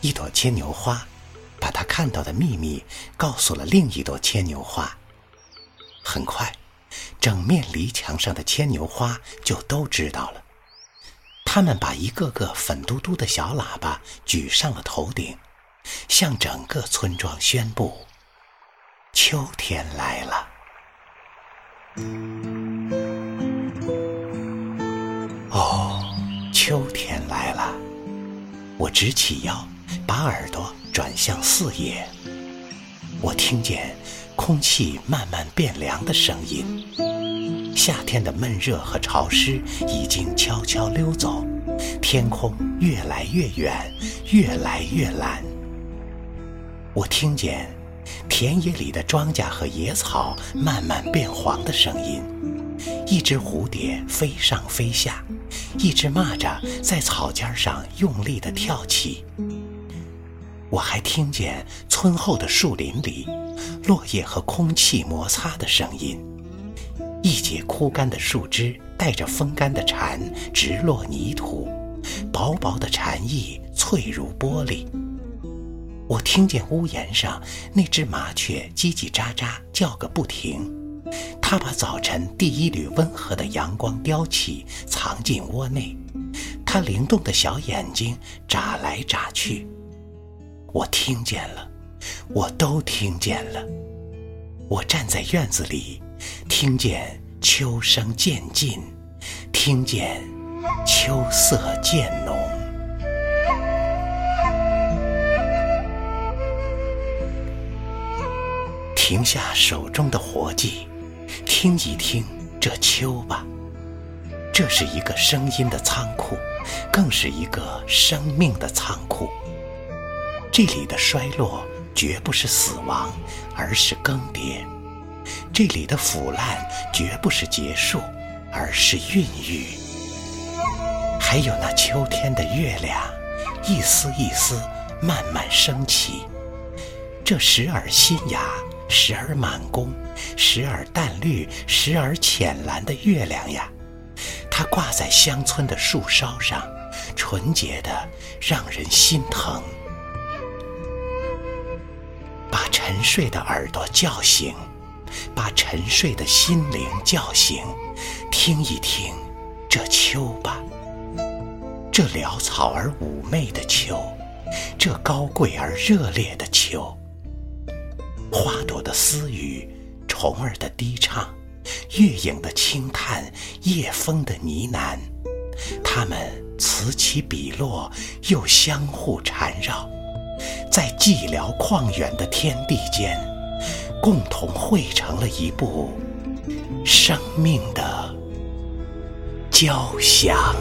一朵牵牛花把它看到的秘密告诉了另一朵牵牛花。很快整面篱墙上的牵牛花就都知道了。他们把一个个粉嘟嘟的小喇叭举上了头顶，向整个村庄宣布：秋天来了。哦，秋天来了！我直起腰，把耳朵转向四野。我听见空气慢慢变凉的声音。夏天的闷热和潮湿已经悄悄溜走，天空越来越远，越来越蓝。我听见田野里的庄稼和野草慢慢变黄的声音，一只蝴蝶飞上飞下，一只蚂蚱在草尖上用力地跳起。我还听见村后的树林里落叶和空气摩擦的声音。一截枯干的树枝带着风干的蝉直落泥土，薄薄的蝉翼脆如玻璃。我听见屋檐上那只麻雀叽叽喳喳叫个不停，它把早晨第一缕温和的阳光叼起，藏进窝内。它灵动的小眼睛眨来眨去。我听见了，我都听见了。我站在院子里。听见秋声渐近，听见秋色渐浓。停下手中的活计，听一听这秋吧。这是一个声音的仓库，更是一个生命的仓库。这里的衰落绝不是死亡，而是更迭。这里的腐烂绝不是结束，而是孕育。还有那秋天的月亮，一丝一丝慢慢升起。这时而新芽，时而满弓，时而淡绿，时而浅蓝的月亮呀，它挂在乡村的树梢上，纯洁的让人心疼。把沉睡的耳朵叫醒。把沉睡的心灵叫醒，听一听这秋吧，这潦草而妩媚的秋，这高贵而热烈的秋。花朵的私语，虫儿的低唱，月影的轻叹，夜风的呢喃，它们此起彼落，又相互缠绕，在寂寥旷远的天地间。共同汇成了一部生命的交响。